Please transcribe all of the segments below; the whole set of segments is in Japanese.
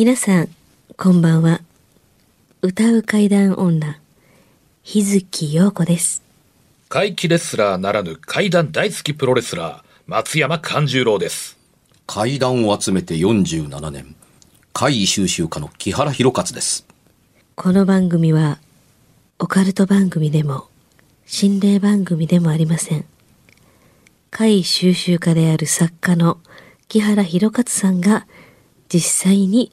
皆さん、こんばんは。歌う怪談女、日月陽子です。怪奇レスラーならぬ怪談大好きプロレスラー、松山勘十郎です。怪談を集めて47年怪異収集家の木原博勝ですこの番組は、オカルト番組でも、心霊番組でもありません。怪異収集家である作家の木原博勝さんが、実際に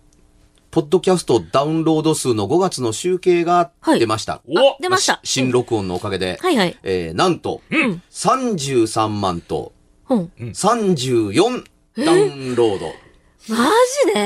ポッドキャストダウンロード数の5月の集計がはい。出ました、お出ました。新録音のおかげで、はいはい。えーなんと、ん。33万とうん。34ダウンロード、マジで？超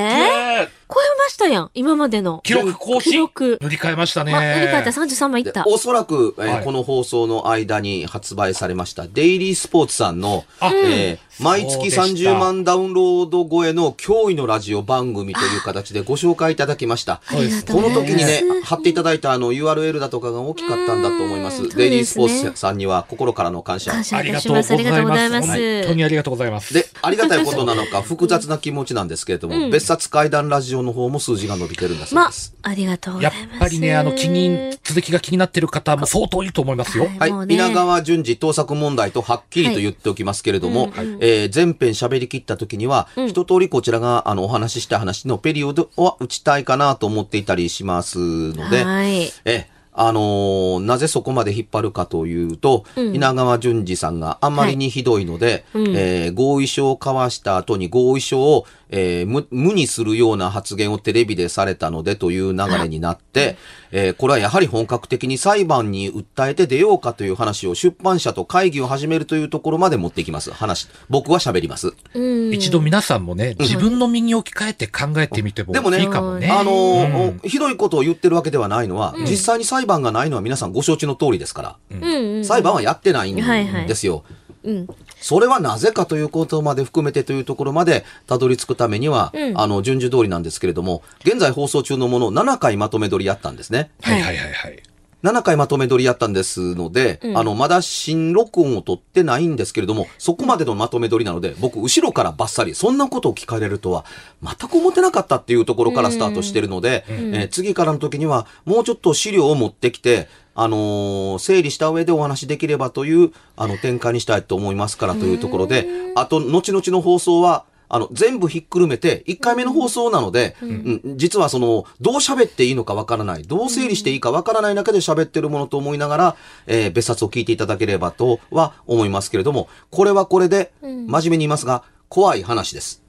えましたやん。今までの。記録更新？記録。塗り替えましたね。ま、塗り替えた33枚いった。でおそらく、えーはいこの放送の間に発売されました、デイリースポーツさんの、あえー毎月そうでした30万ダウンロード超えの驚異のラジオ番組という形でご紹介いただきました。こ。の時にね、貼っていただいたあの URL だとかが大きかったんだと思います。うんデイリースポーツさんには心からの感謝。感謝ありがとうございりがとうございま。ますす。本当にありがとうございます。で、ありがたいことなのか、複雑な気持ちなんですけれども、別冊怪談ラジオの方も数字が伸びてるんだそうまです。、ありがとうござやっいます。ぱりね、あの、気に、続きが気になってる方も相当いると思いますよ。はい。ね稲川淳二盗作問題とはっきりと言っておきますけれども、えー前編喋り切った時には、一通りこちらがあのお話しした話のペリオドは打ちたいかなと思っていたりしますので、はい。え、あのーなぜそこまで引っ張るかというと、稲川淳二さんがあまりにひどいので、えー合意書を交わした後に合意書を、えー無無にするような発言をテレビでされたのでという流れになって、えーこれはやはり本格的に裁判に訴えて出ようかという話を出版社と会議を始めるというところまで持っていきます。話。僕は喋ります。うん。一度皆さんもね、自分の身に置き換えて考えてみてもでもねいいかもね。あのーうんひどいことを言ってるわけではないのは、実際に裁判がないのは皆さんご承知の通りですから。うんうん。裁判はやってないんはいはいですよ。うん。それはなぜかということまで含めてというところまでたどり着くためには、うんあの、順序通りなんですけれども、現在放送中のものを7回まとめ撮りやったんですね。はいはいはいはい。7回まとめ撮りやったんですので、うん。あの、まだ新録音を撮ってないんですけれども、そこまでのまとめ撮りなので、僕、後ろからバッサリ、そんなことを聞かれるとは、全く思ってなかったっていうところからスタートしてるので、えー次からの時には、もうちょっと資料を持ってきて、あのー整理した上でお話しできればという、あの、展開にしたいと思いますからというところで、あと、後々の放送は、あの、全部ひっくるめて、1回目の放送なので、うん。実はその、どう喋っていいのかわからない、どう整理していいかわからない中で喋ってるものと思いながら、えー別冊を聞いていただければとは思いますけれども、これはこれで、真面目に言いますが、怖い話です。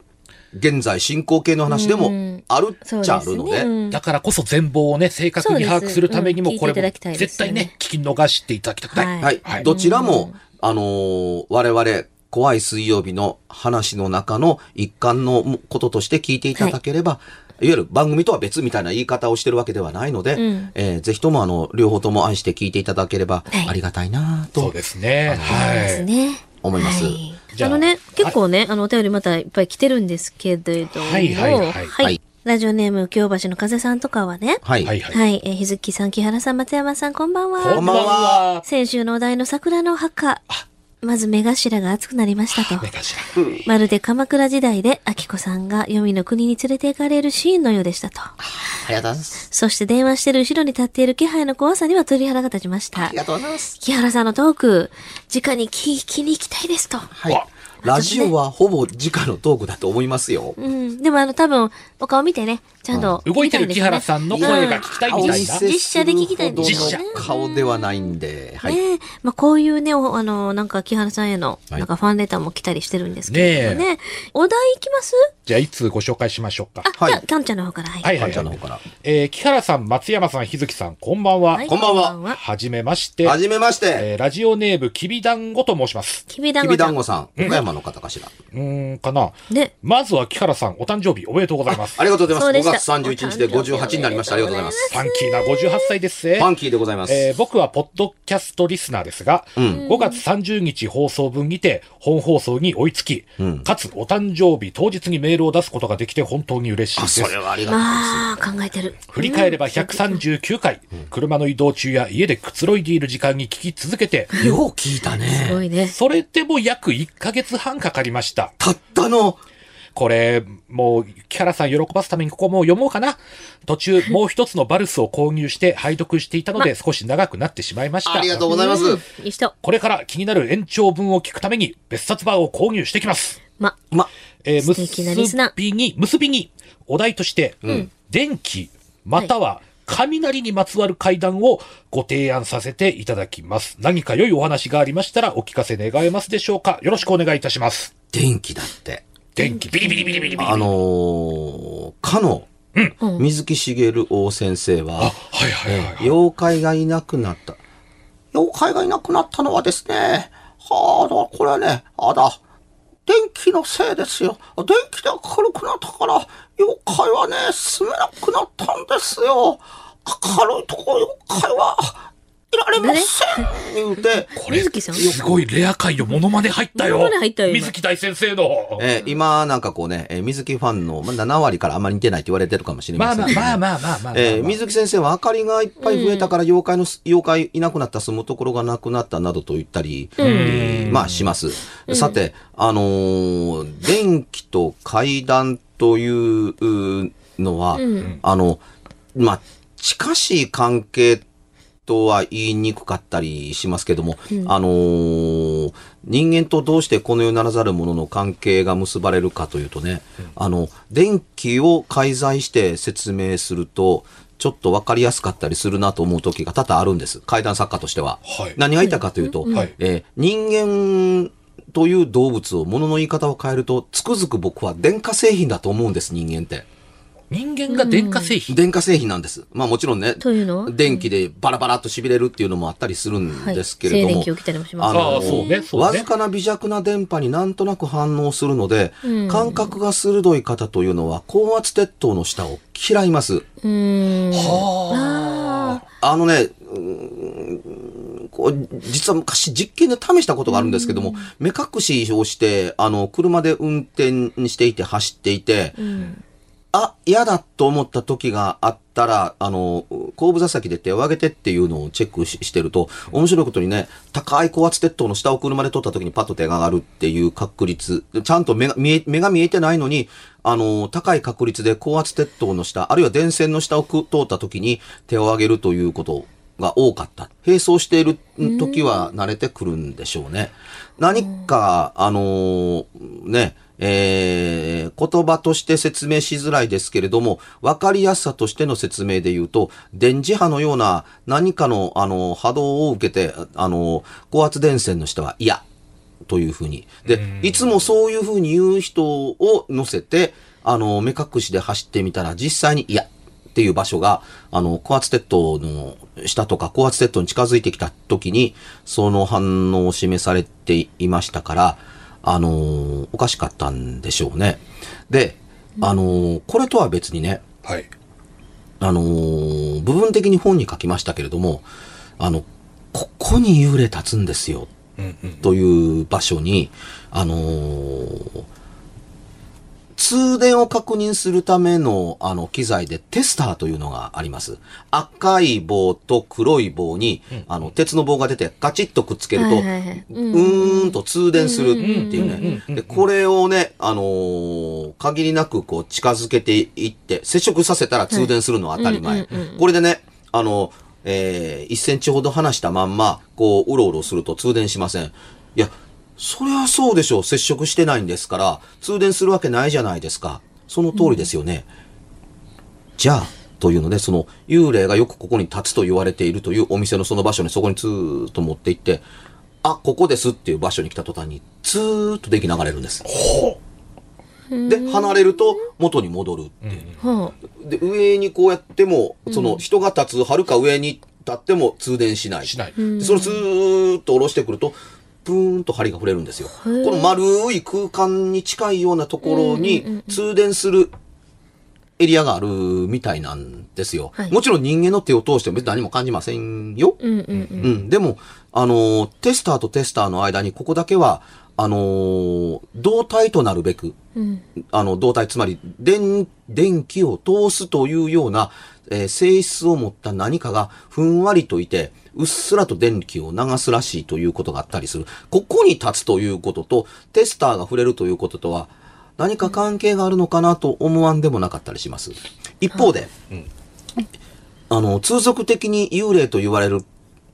現在進行形の話でもうん。あるっちゃあるので、ですね。うん。だからこそ全貌をね、正確に把握するためにも、これも絶対ね、聞き逃していただきたい。はい。はい。はい。どちらも、あのー我々、怖い水曜日の話の中の一環のこととして聞いていただければ、い、わゆる番組とは別みたいな言い方をしてるわけではないので、うんえーぜひともあの、両方とも愛して聞いていただければはいありがたいなとそうですね。そうですはい。ね。思います。はいじゃああのね、結構ね、あの、お便りまたいっぱい来てるんですけれども。はいはいはいはいラジオネーム、京橋の風さんとかはね。はい。はいはい。はい、えー日月さん、木原さん、松山さん、こんばんは。こんばんは。先週のお題の桜の墓。まず目頭が熱くなりましたと 目。頭。まるで鎌倉時代で、明子さんが黄泉の国に連れて行かれるシーンのようでしたと。ありがとうございます。そして電話してる後ろに立っている気配の怖さには鳥肌が立ちましたあり。がとうございます。木原さんのトーク、直に聞きに行きたいですと。はい。ラジオはほぼ直のトークだと思いますよ。うん。でもあの、多分、お顔見てね、ちゃんと、動いてる木原さんの声が聞きたいみたいな。実写で聞きたいんですよね実写顔ではないんで、はい。ねえ、まあこういうね、おあの、なんか木原さんへの、はいなんかファンレターも来たりしてるんですけれどもね。お題いきます？じゃあ、いつご紹介しましょうか。あ、はいじゃあ、タンちゃんの方から。はい。はいはいかんちゃんの方から。えー木原さん、松山さん、日月さん、こんばんは。はいこんばんははじめまして。はじめまして。えーラジオネーム、きびだんごと申します。きびだんきごちゃん。びだんごさん、岡山の方かしら？うーん、かな。ね。まずは木原さん、お誕生日おめでとうございます。ありがとうございます。そうでした5月31日で58になりました。ありがとうございます。ファンキーな58歳ですねファンキーでございます。えー僕はポッドキャストリスナーですが、ん5月30日放送分にて本放送に追いつき、んかつお誕生日当日にメールを出すことができて本当に嬉しいあ、ですそ。れはありがたいまあ、考えてる。振り返れば139回、車の移動中や家でくつろいでいる時間に聞き続けて。よう聞いたすね。ごいね。それでも約1ヶ月半かかりました。たったの、これ、もう、木原さん喜ばすためにここも読もうかな。途中、もう一つのバルスを購入して拝読していたので少し長くなってしまいました。ありがとうございます。うんいい人。これから気になる延長分を聞くために別冊版を購入してきます。ま、ま、えー結びに、結びに、お題として、電気、または雷にまつわる会談をご提案させていただきます。何か良いお話がありましたらお聞かせ願えますでしょうかよろしくお願いいたします。電気だって。電気、ビリビリビリビリビリ。あのー、かの、うん水木しげる大先生は、あ、はいはいはい、はい。妖怪がいなくなった。妖怪がいなくなったのはですね、はあ、だ、これはね、あだ、電気のせいですよ。電気で明るくなったから、妖怪はね、住めなくなったんですよ。明るいとこ妖怪はいられません。言うて、これ、水木さん？すごいレア回よ。モノマネ入ったよ。モノマネ入ったよ今水木大先生の。えー今なんかこうね、えー水木ファンのまあ7割からあんまり似てないって言われてるかもしれまませんけどあまあまあまあまあまあ。えー水木先生は明かりがいっぱい増えたから妖怪の、妖怪いなくなった住むところがなくなったなどと言ったり、えーまあします。さて、あのー電気と階段といううのは、んあの、まあ、近しい関係とは言いにくかったりしますけども、あのー人間とどうしてこの世ならざるものの関係が結ばれるかというとね、あの、電気を介在して説明すると、ちょっとわかりやすかったりするなと思う時が多々あるんです。怪談作家としては。はい。何が言いたいかというと、はい。えー人間という動物を、物の言い方を変えると、つくづく僕は電化製品だと思うんです、人間って。人間が電化製品。電化製品なんです。まあもちろんね、というの？は電気でバラバラっと痺れるっていうのもあったりするんですけれども、はい静電気起きたりもしますあのああ、そうね、そうねわず。かな微弱な電波になんとなく反応するので、うん感覚が鋭い方というのは高圧鉄塔の下を嫌います。うーん。はああのね、こう実は昔実験で試したことがあるんですけども、目隠しをして、あの、車で運転していて走っていて、あ。うん。あ、嫌だと思った時があったら、あの、後部座席で手を上げてっていうのをチェックしてると、面白いことにね、高い高圧鉄塔の下を車で撮った時にパッと手が上がるっていう確率、ちゃんと目が見え目が見えてないのに、あの、高い確率で高圧鉄塔の下、あるいは電線の下を通った時に手を上げるということが多かった。並走している時は慣れてくるんでしょうね。何か、あのね、えー言葉として説明しづらいですけれども、わかりやすさとしての説明で言うと、電磁波のような何かの、あの、波動を受けて、あの、高圧電線の下は嫌というふうに。で、いつもそういうふうに言う人を乗せて、あの、目隠しで走ってみたら実際に嫌っていう場所が、あの、高圧鉄塔の下とか高圧鉄塔に近づいてきた時に、その反応を示されていましたから、あのーおかしかったんでしょうね。で、あのーこれとは別にね、はい。あのー部分的に本に書きましたけれども、あの、ここに幽霊立つんですよ。という場所に、あのー通電を確認するための、あの、機材でテスターというのがあります。赤い棒と黒い棒に、あの、鉄の棒が出て、ガチッとくっつけると、はいはいはいうーんと通電するっていううんうんうんうん。ねで、これをね、あのー限りなくこう近づけていって、接触させたら通電するのは当たり前。はいうんうんうんこれでね、あの、えー1センチほど離したまんま、こう、うろうろすると通電しません。いや、そりゃそうでしょう。接触してないんですから、通電するわけないじゃないですか。その通りですよね。じゃあ、というので、その幽霊がよくここに立つと言われているというお店のその場所にそこにツーッと持って行って、あ、ここですっていう場所に来た途端に、ツーッと電気流れるんです。で、離れると元に戻るっていう。はで、上にこうやっても、その人が立つはるか上に立っても通電しない。しない。でそれをずーっと下ろしてくると、プーンと針が触れるんですよ。この丸い空間に近いようなところに通電するエリアがあるみたいなんですよ。はいもちろん人間の手を通しても別に何も感じませんよ。うんうんうん。うん。でも、あのーテスターとテスターの間にここだけは、あのー同体となるべく、うん。あの、導体、つまり、電、電気を通すというような、えー性質を持った何かがふんわりといて、うっすらと電気を流すらしいということがあったりする。ここに立つということと、テスターが触れるということとは、何か関係があるのかなと思わんでもなかったりします。一方で、あの、通俗的に幽霊と言われる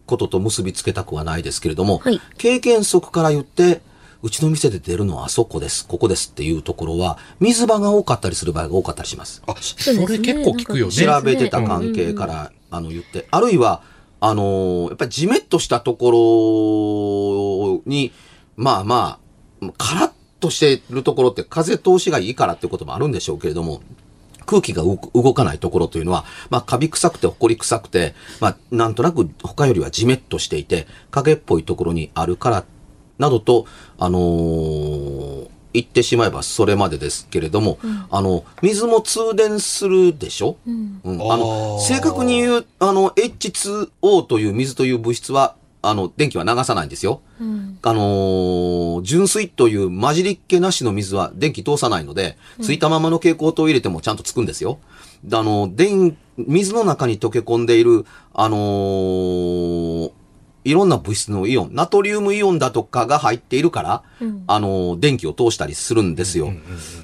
ことと結びつけたくはないですけれども、はい経験則から言って、うちの店で出るのはあそこです、ここです。っていうところは、水場が多かったりする場合が多かったりします。あ、それ結構聞くよね。調べてた関係から、あの、言って、あるいは、あのーやっぱりじめっとしたところに、まあまあ、カラッとしてるところって風通しがいいからってこともあるんでしょうけれども、空気が動かないところというのは、まあ、カビ臭くて、埃臭くて、まあ、なんとなく他よりはじめっとしていて、影っぽいところにあるから、などと、あのー言ってしまえばそれまでですけれども、あの、水も通電するでしょ、うんあのあー正確に言う、あの、H2O という水という物質は、あの、電気は流さないんですよ。うん。あのー純水という混じりっ気なしの水は電気通さないので、ついたままの蛍光灯を入れてもちゃんとつくんですよ。であの、電、水の中に溶け込んでいる、あのーいろんな物質のイオン、ナトリウムイオンだとかが入っているから、うんあのー電気を通したりするんですよ。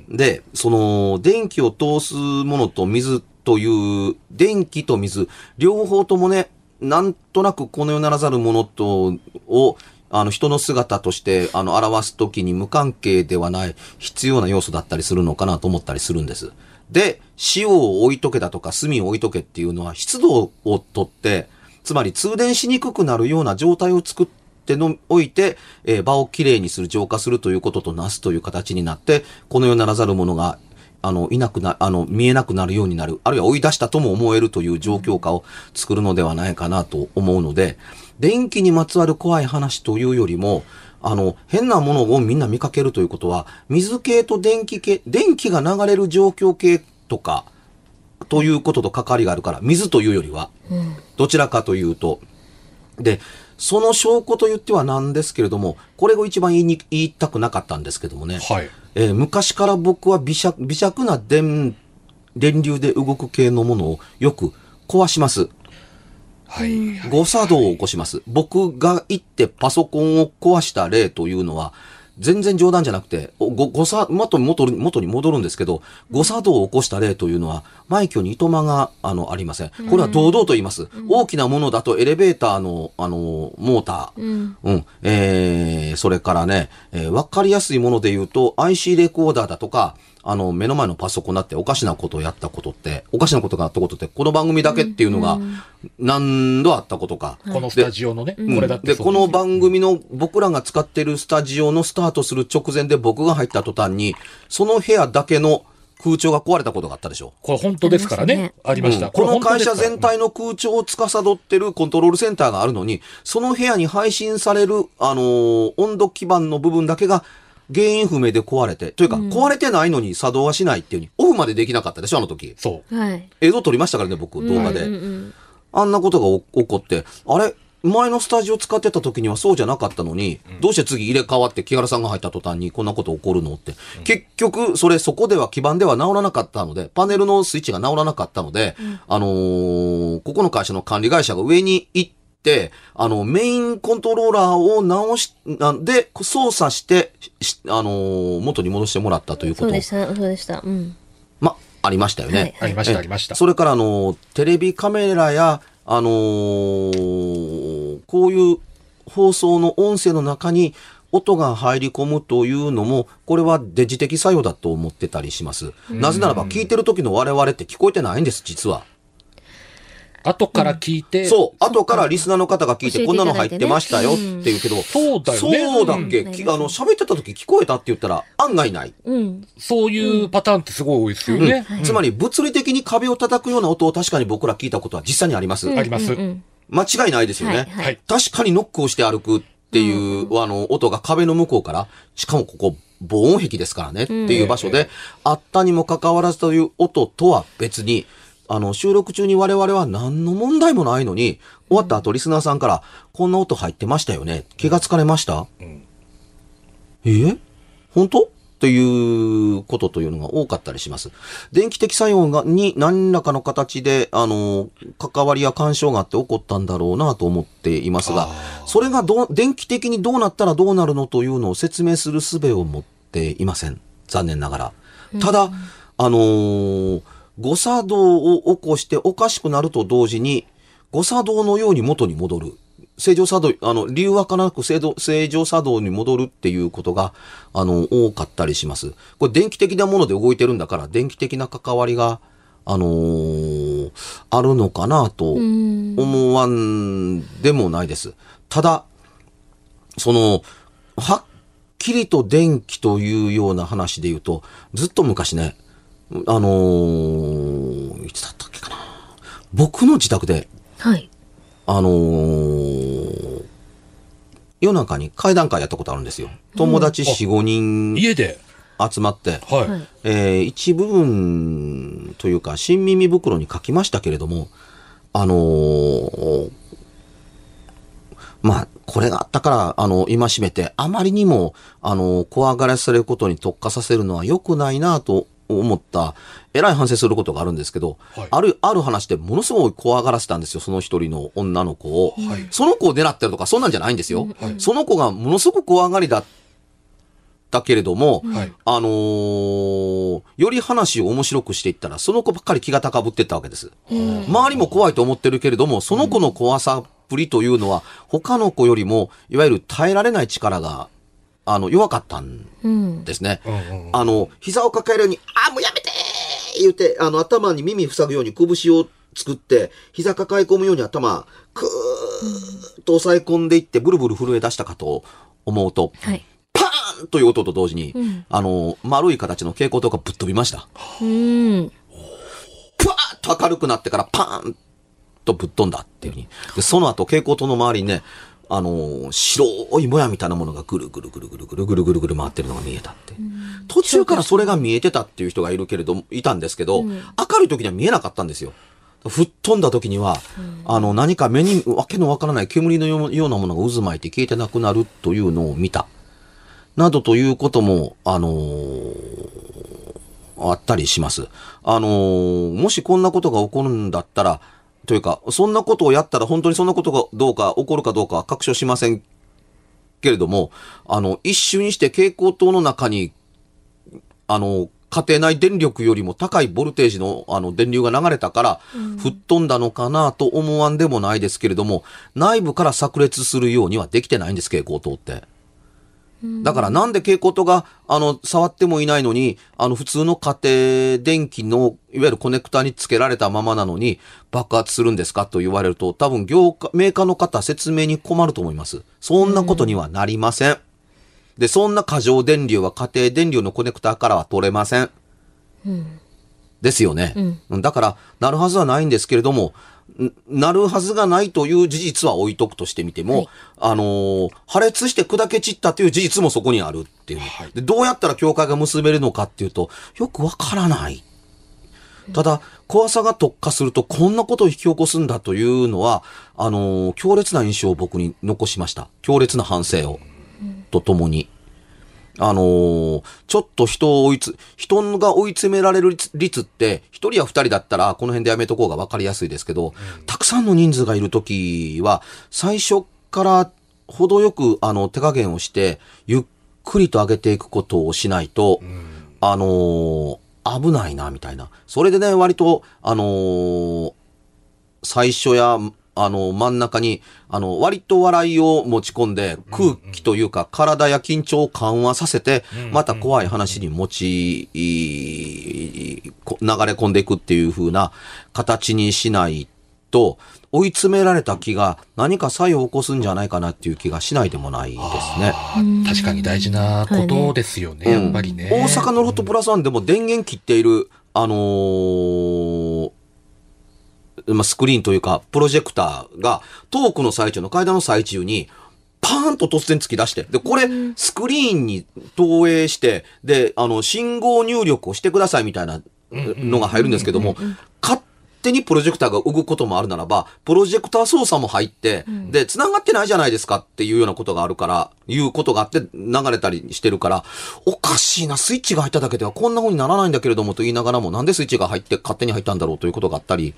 で、その、電気を通すものと水という、電気と水、両方ともね、なんとなくこの世ならざるものと、を、あの、人の姿として、あの、表すときに無関係ではない必要な要素だったりするのかなと思ったりするんです。で、塩を置いとけだとか炭を置いとけっていうのは湿度をとって、つまり通電しにくくなるような状態を作ってのおいて、えー場をきれいにする、浄化するということとなすという形になって、この世ならざるものが、あの、いなくな、あの、見えなくなるようになる、あるいは追い出したとも思えるという状況下を作るのではないかなと思うので、電気にまつわる怖い話というよりも、あの、変なものをみんな見かけるということは、水系と電気系、電気が流れる状況系とか、ということと関わりがあるから、水というよりは、どちらかというと、で、その証拠と言ってはなんですけれども、これを一番言いに言いたくなかったんですけどもね、はい。えー昔から僕は微弱微弱な電、電流で動く系のものをよく壊します。はい。誤作動を起こします。僕が行ってパソコンを壊した例というのは、全然冗談じゃなくて、おご誤作、元に元に元に戻るんですけど、誤作動を起こした例というのは、枚挙にいとまが、あの、ありません。これは堂々と言います。大きなものだとエレベーターの、あの、モーター、うん。うん。えー、それからね、えーわかりやすいもので言うと、IC レコーダーだとか、あの、目の前のパソコンだっておかしなことをやったことって、おかしなことがあったことって、この番組だけっていうのが、何度あったことか。このスタジオのね、これだってで、この番組の僕らが使ってるスタジオのスタートする直前で僕が入った途端に、その部屋だけの空調が壊れたことがあったでしょ。これ本当ですからね。ありました。うんこの会社全体の空調を司ってるコントロールセンターがあるのに、その部屋に配信される、あのー温度基板の部分だけが原因不明で壊れて、というか、壊れてないのに作動はしないっていうに、オフまでできなかったでしょ、あの時。そう。はい。映像撮りましたからね、僕、動画で。うんうんあんなことがお起こって、あれ前のスタジオ使ってた時にはそうじゃなかったのに、どうして次入れ替わって木原さんが入った途端にこんなこと起こるのって。結局、それそこでは基板では治らなかったので、パネルのスイッチが治らなかったので、あのーここの会社の管理会社が上に行って、あの、メインコントローラーを直し、なんで、操作して、しあのー元に戻してもらったということそうでした、そうでした。うん。ま、ありましたよね。はいありました、えありました。それから、あの、テレビカメラや、あのーこういう放送の音声の中に、音が入り込むというのも、これはデジ的作用だと思ってたりします。なぜならば、聞いてる時の我々って聞こえてないんです、実は。後から聞いて、そう、後からリスナーの方が聞いて、こんなの入ってましたよって言うけど、そうだよね。そうだっけ、うん。きあの、喋ってた時聞こえたって言ったら、案外ない。うん。そういうパターンってすごい多いですよね。つまり、物理的に壁を叩くような音を確かに僕ら聞いたことは実際にあります。あります。間違いないですよね。はいはい。はい。確かにノックをして歩くっていう、あの、音が壁の向こうから、しかもここ、防音壁ですからねっていう場所で、あったにもかかわらずという音とは別に、あの、収録中に我々は何の問題もないのに、終わった後リスナーさんから、こんな音入ってましたよね。気がつかれました、え？本当？ということというのが多かったりします。電気的作用がに何らかの形で、あの、関わりや干渉があって起こったんだろうなと思っていますが、それがどう、電気的にどうなったらどうなるのというのを説明する術を持っていません。残念ながら。ただ、あのー誤作動を起こしておかしくなると同時に、誤作動のように元に戻る。正常作動、あの、理由わからなく正常正常作動に戻るっていうことが、あの、多かったりします。これ電気的なもので動いてるんだから、電気的な関わりが、あのーあるのかなと思わんでもないです。ただ、その、はっきりと電気というような話で言うと、ずっと昔ね、あのーいつだったっけかな。僕の自宅で、はい。あのー夜中に階段階やったことあるんですよ。友達4、5人家で、集まって、はい。はいえー一部分というか、新耳袋に書きましたけれども、あのーまあ、これがあったから、あの、今しめて、あまりにも、あの、怖がらされることに特化させるのは良くないなと思った、えらい反省することがあるんですけど、はいある、ある話でものすごい怖がらせたんですよ、その一人の女の子を。はいその子を狙ってるとか、そんなんじゃないんですよ。その子がものすごく怖がりだったけれども、はい。あのーより話を面白くしていったら、その子ばっかり気が高ぶっていったわけです。周りも怖いと思ってるけれども、その子の怖さっぷりというのは、他の子よりも、いわゆる耐えられない力が、あの、弱かったんうん。ですね。あの、膝を抱えるように、あー、もうやめてー言って、あの、頭に耳塞ぐように拳を作って、膝抱え込むように頭、くーっと押さえ込んでいって、ブルブル震え出したかと思うと、はい。パーンという音と同時に、んあの、丸い形の蛍光灯がぶっ飛びました。うん。ぷわーっと明るくなってからパーンとぶっ飛んだっていうふうに。で、その後蛍光灯の周りにね、あの、白いもやみたいなものがぐるぐるぐるぐるぐるぐるぐるぐる回ってるのが見えたって。途中からそれが見えてたっていう人がいるけれども、いたんですけど、明るい時には見えなかったんですよ。吹っ飛んだ時には、あの、何か目にわけのわからない煙のようなものが渦巻いて消えてなくなるというのを見た。などということも、あのあったりします。あのーもしこんなことが起こるんだったら、というか、そんなことをやったら本当にそんなことがどうか、起こるかどうかは確証しませんけれども、あの、一瞬にして蛍光灯の中に、あの、家庭内電力よりも高いボルテージのあの電流が流れたから、吹っ飛んだのかなと思わんでもないですけれども、内部から炸裂するようにはできてないんです、蛍光灯って。だからなんで蛍光灯が、あの、触ってもいないのに、あの、普通の家庭電気の、いわゆるコネクタにつけられたままなのに、爆発するんですかと言われると、多分業界、メーカーの方説明に困ると思います。そんなことにはなりません。で、そんな過剰電流は家庭電流のコネクタからは取れません。ですよね。だから、なるはずはないんですけれども、んなるはずがないという事実は置いとくとしてみても、はいあのー破裂して砕け散ったという事実もそこにあるっていう。でどうやったら境界が結べるのかっていうと、よくわからない。ただ、怖さが特化するとこんなことを引き起こすんだというのは、あのー強烈な印象を僕に残しました。強烈な反省を。とともに。あのーちょっと人を追いつ、人が追い詰められる率率って、一人や二人だったら、この辺でやめとこうが分かりやすいですけど、たくさんの人数がいるときは、最初から程よく、あの、手加減をして、ゆっくりと上げていくことをしないと、あのー危ないな、みたいな。それでね、割と、あのー最初や、ああの、真ん中に、あの、割と笑いを持ち込んで、空気というか、体や緊張を緩和させて、また怖い話に持ち、流れ込んでいくっていう風な形にしないと、追い詰められた気が何か作用を起こすんじゃないかなっていう気がしないでもないですね。確かに大事なことですよね、うんやっぱりね。大阪のロフトプラスワンでも電源切っている、あのーまあ、スクリーンというか、プロジェクターが、トークの最中の階段の最中に、パーンと突然突き出して、で、これ、スクリーンに投影して、で、あの、信号入力をしてくださいみたいなのが入るんですけども、勝手にプロジェクターが動くこともあるならば、プロジェクター操作も入って、で、繋がってないじゃないですかっていうようなことがあるから、いうことがあって流れたりしてるから、おかしいな、スイッチが入っただけではこんな風にならないんだけれどもと言いながらも、なんでスイッチが入って勝手に入ったんだろうということがあったり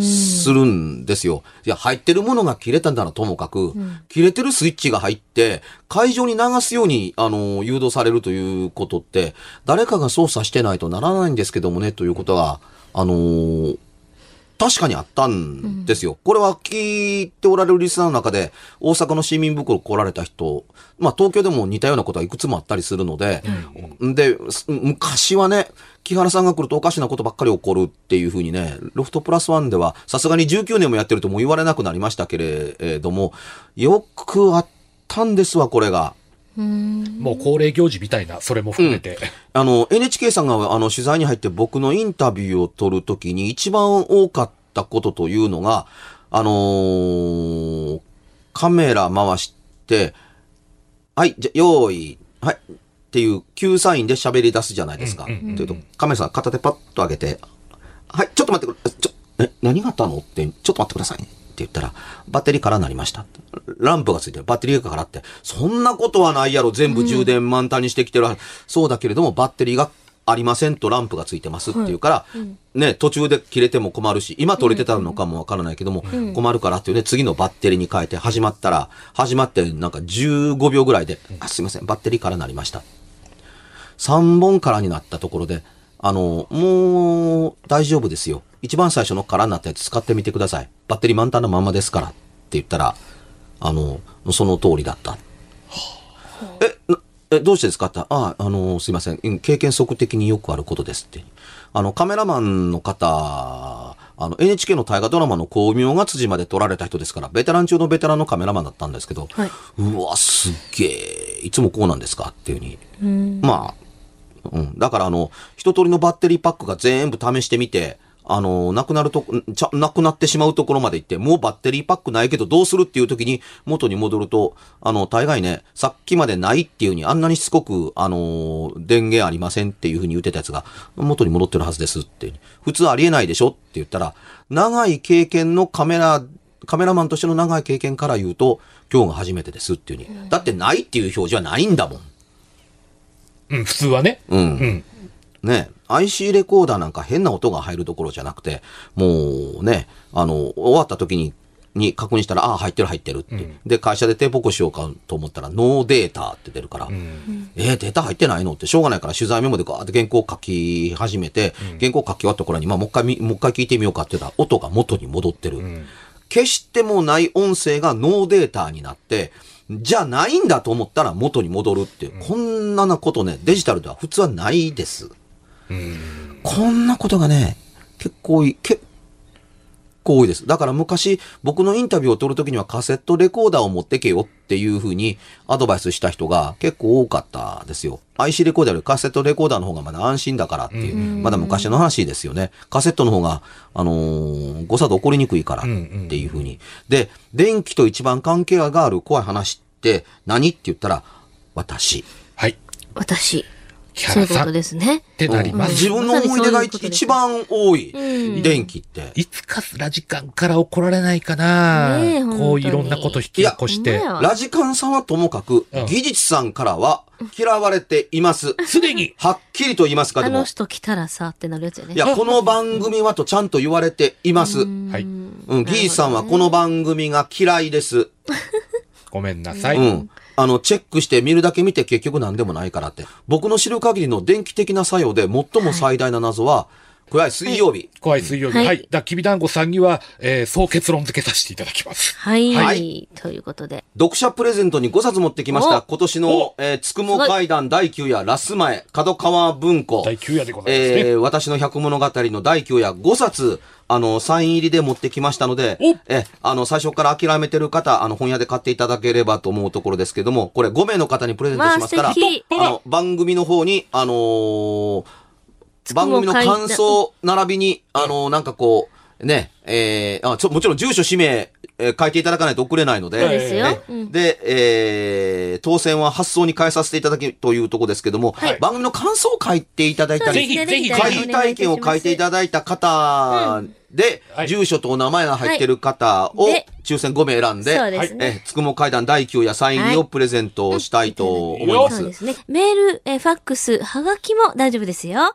するんですよ。いや、入ってるものが切れたんだらともかく、切れてるスイッチが入って、会場に流すように、あの、誘導されるということって、誰かが操作してないとならないんですけどもね、ということが、あのー確かにあったんですよ。これは聞いておられるリスナーの中で、大阪の市民袋来られた人、まあ東京でも似たようなことはいくつもあったりするので、で、す昔はね、木原さんが来るとおかしなことばっかり起こるっていうふうにね、ロフトプラスワンでは、さすがに19年もやってるともう言われなくなりましたけれども、よくあったんですわ、これが。もう恒例行事みたいな、それも含めて。あの、NHK さんがあの取材に入って僕のインタビューを取るときに一番多かったことというのが、あのーカメラ回して、はい、じゃ、用意、はい、っていう、救サインで喋り出すじゃないですか。うんうんというと、カメラさん片手パッと上げて、はい、ちょっと待ってくれ、ちょ、え、何があったのって、ちょっと待ってくださいね。って言ったら、バッテリー空になりました。ランプがついてる。バッテリーが空って。そんなことはないやろ。全部充電満タンにしてきてる。そうだけれども、バッテリーがありませんとランプがついてますっていうから、ね、途中で切れても困るし、今取れてたのかもわからないけども、困るからっていうね、次のバッテリーに変えて始まったら、始まってなんか15秒ぐらいで、あ、すいません、バッテリー空になりました。3本からになったところで、あの、もう大丈夫ですよ。一番最初の空になったやつ使ってみてください。バッテリー満タンのままですからって言ったら、あの、その通りだった。え、どうしてですか？ってああ、あの、すいません。うん経験則的によくあることですって。あの、カメラマンの方、あの、NHK の大河ドラマの光明が辻まで撮られた人ですから、ベテラン中のベテランのカメラマンだったんですけど、はいうわ、すっげえ、いつもこうなんですか？っていうふうに。うんまあ、うん。だからあの、一通りのバッテリーパックが全部試してみて、あの、なくなると、ちゃ、なくなってしまうところまで行って、もうバッテリーパックないけどどうするっていう時に元に戻ると、あの、大概ね、さっきまでないっていうふうに、あんなにしつこく、あの、電源ありませんっていうふうに言ってたやつが、元に戻ってるはずですって。普通ありえないでしょって言ったら、長い経験のカメラ、カメラマンとしての長い経験から言うと、今日が初めてですっていうふうに。だってないっていう表示はないんだもん。うん、普通はね。うんうん。ね、IC レコーダーなんか変な音が入るところじゃなくて、もうね、あの、終わった時に、に確認したら、ああ、入ってる入ってるって、で、会社でテープ起こしようかと思ったら、ノーデータって出るから、えー、データ入ってないのってしょうがないから、取材メモでガーって原稿書き始めて、原稿書き終わった頃に、まあ、もう一回み、もう一回聞いてみようかって言ったら、音が元に戻ってる。消してもない音声がノーデータになって、じゃあないんだと思ったら元に戻るってこんななことね、デジタルでは普通はないです。こんなことがね、結構結構多いです。だから昔、僕のインタビューを取るときにはカセットレコーダーを持ってけよっていうふうにアドバイスした人が結構多かったですよ。IC レコーダーよりカセットレコーダーの方がまだ安心だからっていう、まだ昔の話ですよね。カセットの方が、あのー誤作動起こりにくいからっていうふうに。で、電気と一番関係がある怖い話って何って言ったら、私。はい。私。木そういうこと原さんっですね。てなります。自分の思い出が一一番多いうん電気って。いつかラジカンから怒られないかな、こういろんなこと引き起こしてラジカンさんはともかく、うん技術さんからは嫌われています。すでにはっきりと言いますか、でもあの。人来たらさってなるやつよね。いや、この番組はとちゃんと言われています。うはい。ん、技術さんはこの番組が嫌いです。ごめんなさい。うん。あの、チェックして見るだけ見て結局何でもないからって。僕の知る限りの電気的な作用で最も最大な謎は、怖い水曜日。怖い水曜日。ははいい。だきびだんごさんには、えー、そう結論付けさせていただきます。はい。はいということで。読者プレゼントに5冊持ってきました。お今年の、えー、つくも階段第9夜ラス前、角川文庫。第9夜でございますね。えー、私の百物語の第9夜5冊、あの、サイン入りで持ってきましたのでお、え、あの、最初から諦めてる方、あの、本屋で買っていただければと思うところですけども、これ5名の方にプレゼントしますから、わあの、番組の方に、あのー番組の感想並びに、あのーなんかこう、ね、えー、あちょもちろん住所、氏名、えー書いていただかないと送れないので、そうですよね。うんで、えー、当選は発送に変えさせていただきというところですけども、はい番組の感想を書いていただいたり、ぜひぜひ会議体験を書いていただいた方で、はい住所とお名前が入ってる方をで抽選5名選んで、そうで。え、つくも階段第9夜サイン入りをプレゼントしたいと思います。そうですね。メール、えーファックス、はがきも大丈夫ですよ。